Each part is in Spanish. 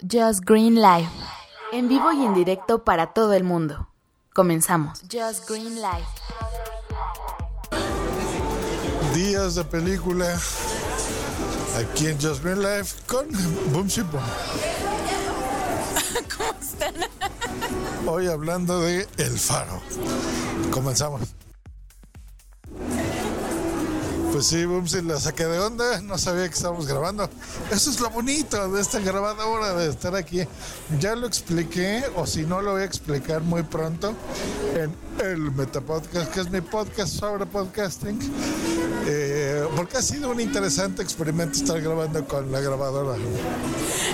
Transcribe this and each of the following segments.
Just Green Live. En vivo y en directo para todo el mundo. Comenzamos. Just Green Live. Días de película aquí en Just Green Live con Boom Boom. ¿Cómo están? Hoy hablando de El Faro. Comenzamos. Pues sí, Bumsy, la saqué de onda, no sabía que estábamos grabando. Eso es lo bonito de esta grabadora, de estar aquí. Ya lo expliqué, o si no lo voy a explicar muy pronto, en el Metapodcast, que es mi podcast sobre podcasting. Eh, porque ha sido un interesante experimento estar grabando con la grabadora.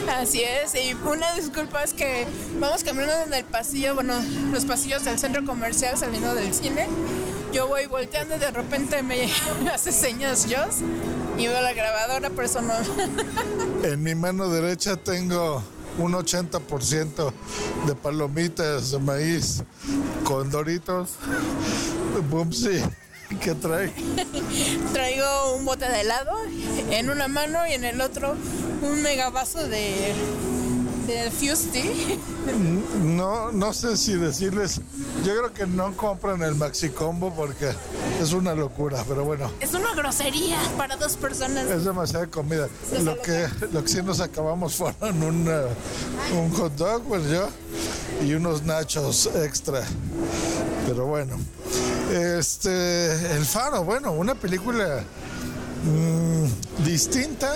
Así es, y una disculpa es que vamos caminando en el pasillo, bueno, los pasillos del centro comercial saliendo del cine. Yo voy volteando y de repente me hace señas yo y veo la grabadora, por eso no. En mi mano derecha tengo un 80% de palomitas de maíz con doritos. Bumsy, ¿qué trae? Traigo un bote de helado en una mano y en el otro un mega vaso de, de Fusty. No, no sé si decirles, yo creo que no compran el Maxi Combo porque es una locura, pero bueno, Es una grosería para dos personas. es demasiada comida. Lo que, lo que sí nos acabamos fueron un, eh, un hot dog, pues yo, y unos nachos extra. Pero bueno, este, El Faro, bueno, una película mm, distinta,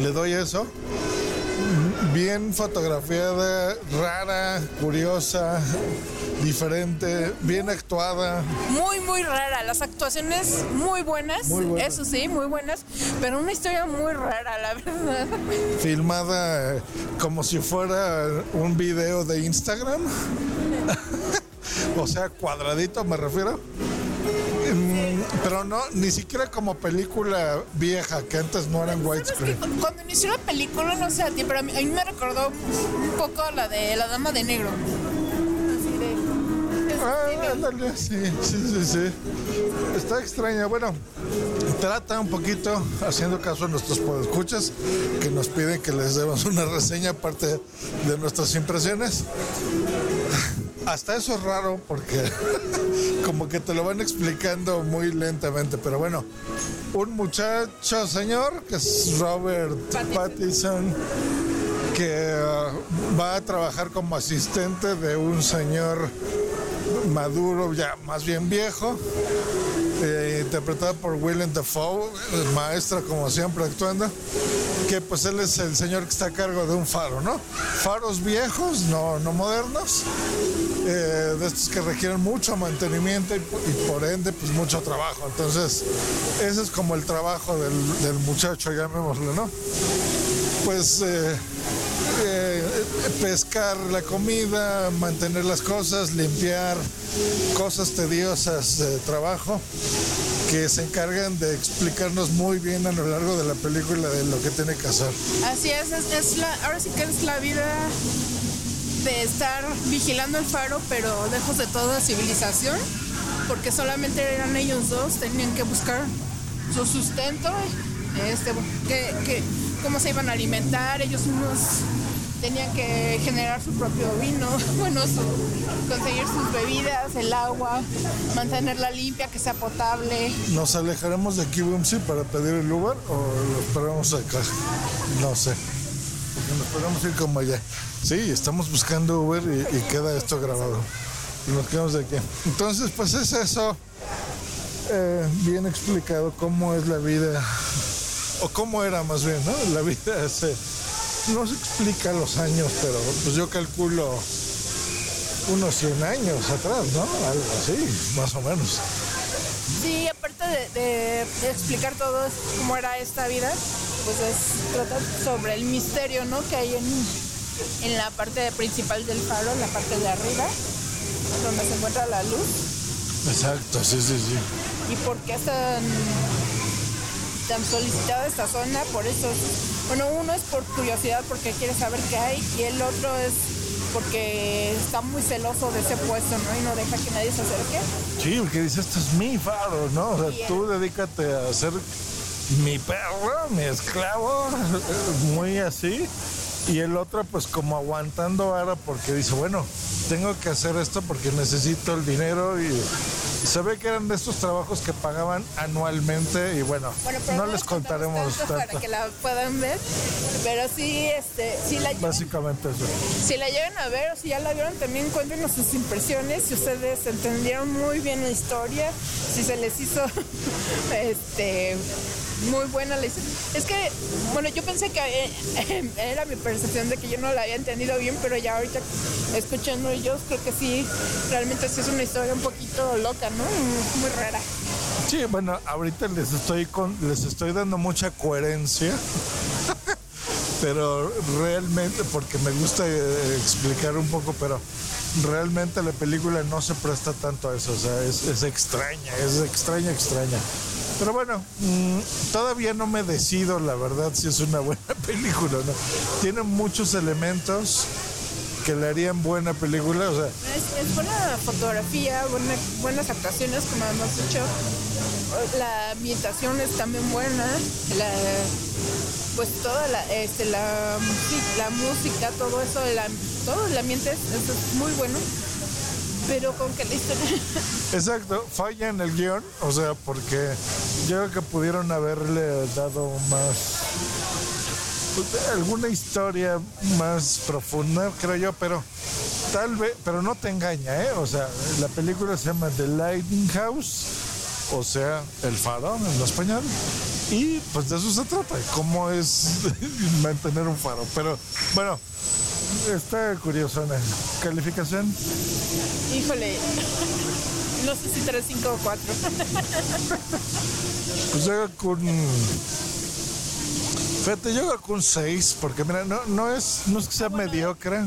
le doy eso. Bien fotografiada, rara, curiosa, diferente, bien actuada. Muy, muy rara. Las actuaciones muy buenas, Muy buenas. eso sí, muy buenas, pero una historia muy rara, la verdad. filmada como si fuera un video de Instagram. o sea, cuadradito me refiero. Pero no, ni siquiera como película vieja, que antes no eran widescreen. Cuando inició la película, no sé a ti, pero a mí, a mí me recordó un poco la de La Dama de Negro. Así de... es Ah, ándale, sí, sí, sí, sí. Está extraña. Bueno, trata un poquito, haciendo caso a nuestros podescuchas, que nos piden que les demos una reseña aparte de nuestras impresiones. Hasta eso es raro porque como que te lo van explicando muy lentamente, pero bueno, un muchacho señor que es Robert Pattinson que ah, va a trabajar como asistente de un señor maduro, ya más bien viejo, eh, interpretado por Willem Dafoe, el maestro como siempre actuando, que pues él es el señor que está a cargo de un faro, ¿no? Faros viejos, no, no modernos, eh, de estos que requieren mucho mantenimiento y, po- y por ende pues mucho trabajo. Entonces, ese es como el trabajo del, muchacho, llamémoslo, ¿no? Pues eh, eh, pescar la comida, mantener las cosas, limpiar, cosas tediosas de trabajo que se encargan de explicarnos muy bien a lo largo de la película de lo que tiene que hacer. Así es, es, es la, ahora sí que es la vida de estar vigilando el faro, pero lejos de toda civilización, porque solamente eran ellos dos, tenían que buscar su sustento, este, que, que- cómo se iban a alimentar, ellos mismos tenían que generar su propio vino, bueno, su- conseguir sus bebidas, el agua, mantenerla limpia, que sea potable. ¿Nos alejaremos de aquí, Bumsy, para pedir el Uber o lo esperamos acá? No sé. Porque nos podemos ir como allá. Sí, estamos buscando Uber y, queda esto grabado. Y nos quedamos de aquí. Entonces, pues es eso. eh, bien explicado cómo es la vida, o cómo era más bien, ¿no? La vida hace, no se explica los años, pero pues yo calculo unos 100 años atrás, ¿no? Algo así, más o menos. Sí, aparte de, de- explicar todo cómo era esta vida, pues es trata sobre el misterio, ¿no? Que hay en, en la parte principal del faro, en la parte de arriba, donde se encuentra la luz, Exacto, sí, sí, sí. y por qué es tan, tan solicitada esta zona, por eso, es- bueno, uno es por curiosidad, porque quiere saber qué hay, y el otro es porque está muy celoso de ese puesto, ¿no? Y no deja que nadie se acerque. Sí, porque dice, esto es mi faro, ¿no? O sea, Bien. tú dedícate a ser mi perro, mi esclavo, muy así. Y el otro pues como aguantando ahora porque dice, bueno, tengo que hacer esto porque necesito el dinero y, y se ve que eran de estos trabajos que pagaban anualmente y bueno, no les contaremos tanto para que la puedan ver, pero sí, este, si la, Básicamente eso. si la llegan a ver o si ya la vieron, también cuéntenos sus impresiones, si ustedes entendieron muy bien la historia, si se les hizo, este, muy buena la historia. Es que, bueno, yo pensé que eh, era mi percepción de que yo no la había entendido bien, pero ya ahorita escuchando ellos, creo que sí, realmente sí es una historia un poquito loca, ¿no? Muy rara. Sí, bueno, ahorita les estoy con, les estoy dando mucha coherencia. pero realmente, porque me gusta eh, explicar un poco, pero realmente la película no se presta tanto a eso, o sea, es, es extraña, es extraña, extraña. Pero bueno, mm, todavía no me decido, la verdad, si es una buena película o no. Tiene muchos elementos que le harían buena película, o sea, Es, es buena fotografía, buena- buenas actuaciones, como hemos dicho. La ambientación es también buena. La, pues toda la, este, la, la música, todo eso, el, am- todo el ambiente es, es muy bueno. Pero con que la historia... Exacto, falla en el guion, o sea, porque yo creo que pudieron haberle dado más pues, alguna historia más profunda, creo yo, pero tal vez, pero no te engaña, ¿eh? O sea, la película se llama The Lightning House, o sea, El Faro en español, y pues de eso se trata, cómo es mantener un faro, pero bueno, está curioso, ¿Calificación? Híjole, no sé si 3, 5 o 4. Pues que un. Fíjate, yo creo que un 6, porque mira, no, no, es, no es que sea mediocre.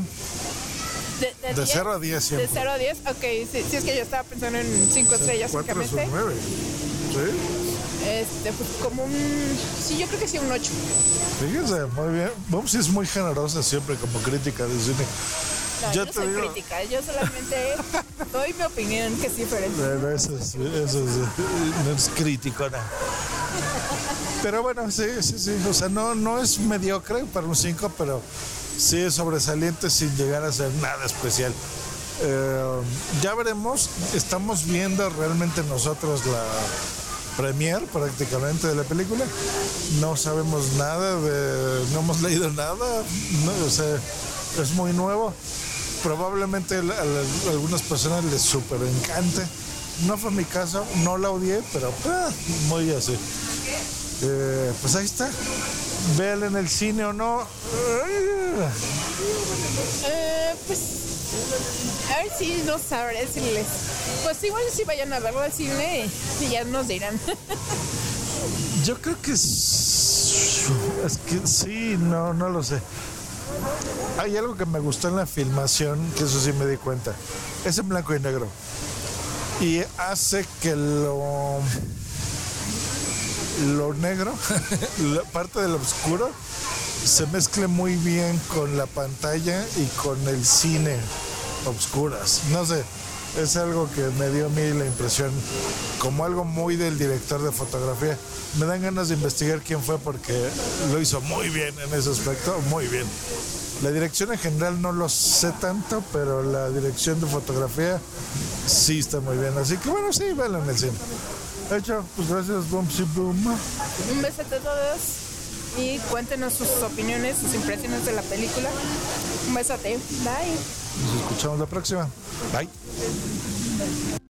De, De 10, cero a 10 De siempre. 0 a 10, ok, sí, sí, es que yo estaba pensando en 5 estrellas 4 es un únicamente. 9. ¿Sí? Este, pues como un. Sí, yo creo que sí, un 8. Fíjense, muy bien. Vamos, es muy generosa siempre como crítica de cine. No, Yo yo, no soy digo- crítica, yo solamente doy mi opinión que es diferente. Pero eso es, eso es, no es crítico, no. Pero bueno, sí, sí, sí. O sea, no, no es mediocre para un 5, pero sí es sobresaliente sin llegar a ser nada especial. Eh, ya veremos, estamos viendo realmente nosotros la premier prácticamente de la película. No sabemos nada de, no hemos leído nada, o sea, es muy nuevo. Probablemente a algunas personas les super encante. No fue mi caso, no la odié, pero ah, muy así. Eh, pues ahí está. Véanla en el cine o no. Eh, pues. A ver si no sabré decirles. Pues igual si vayan a verlo al cine y ya nos dirán. Yo creo que es, es que sí, no, no lo sé. Hay algo que me gustó en la filmación, que eso sí me di cuenta. Es en blanco y negro. Y hace que lo lo negro, la parte del oscuro, se mezcle muy bien con la pantalla y con el cine obscuras. No sé, es algo que me dio a mí la impresión como algo muy del director de fotografía. Me dan ganas de investigar quién fue porque lo hizo muy bien en ese aspecto, muy bien. La dirección en general no lo sé tanto, pero la dirección de fotografía sí está muy bien. Así que bueno, sí, véanlo en el cine. Hecho, pues gracias, Bumpsy Boom. Un beso a todos y cuéntenos sus opiniones, sus impresiones de la película. Un besote. Bye. Nos escuchamos la próxima. Bye.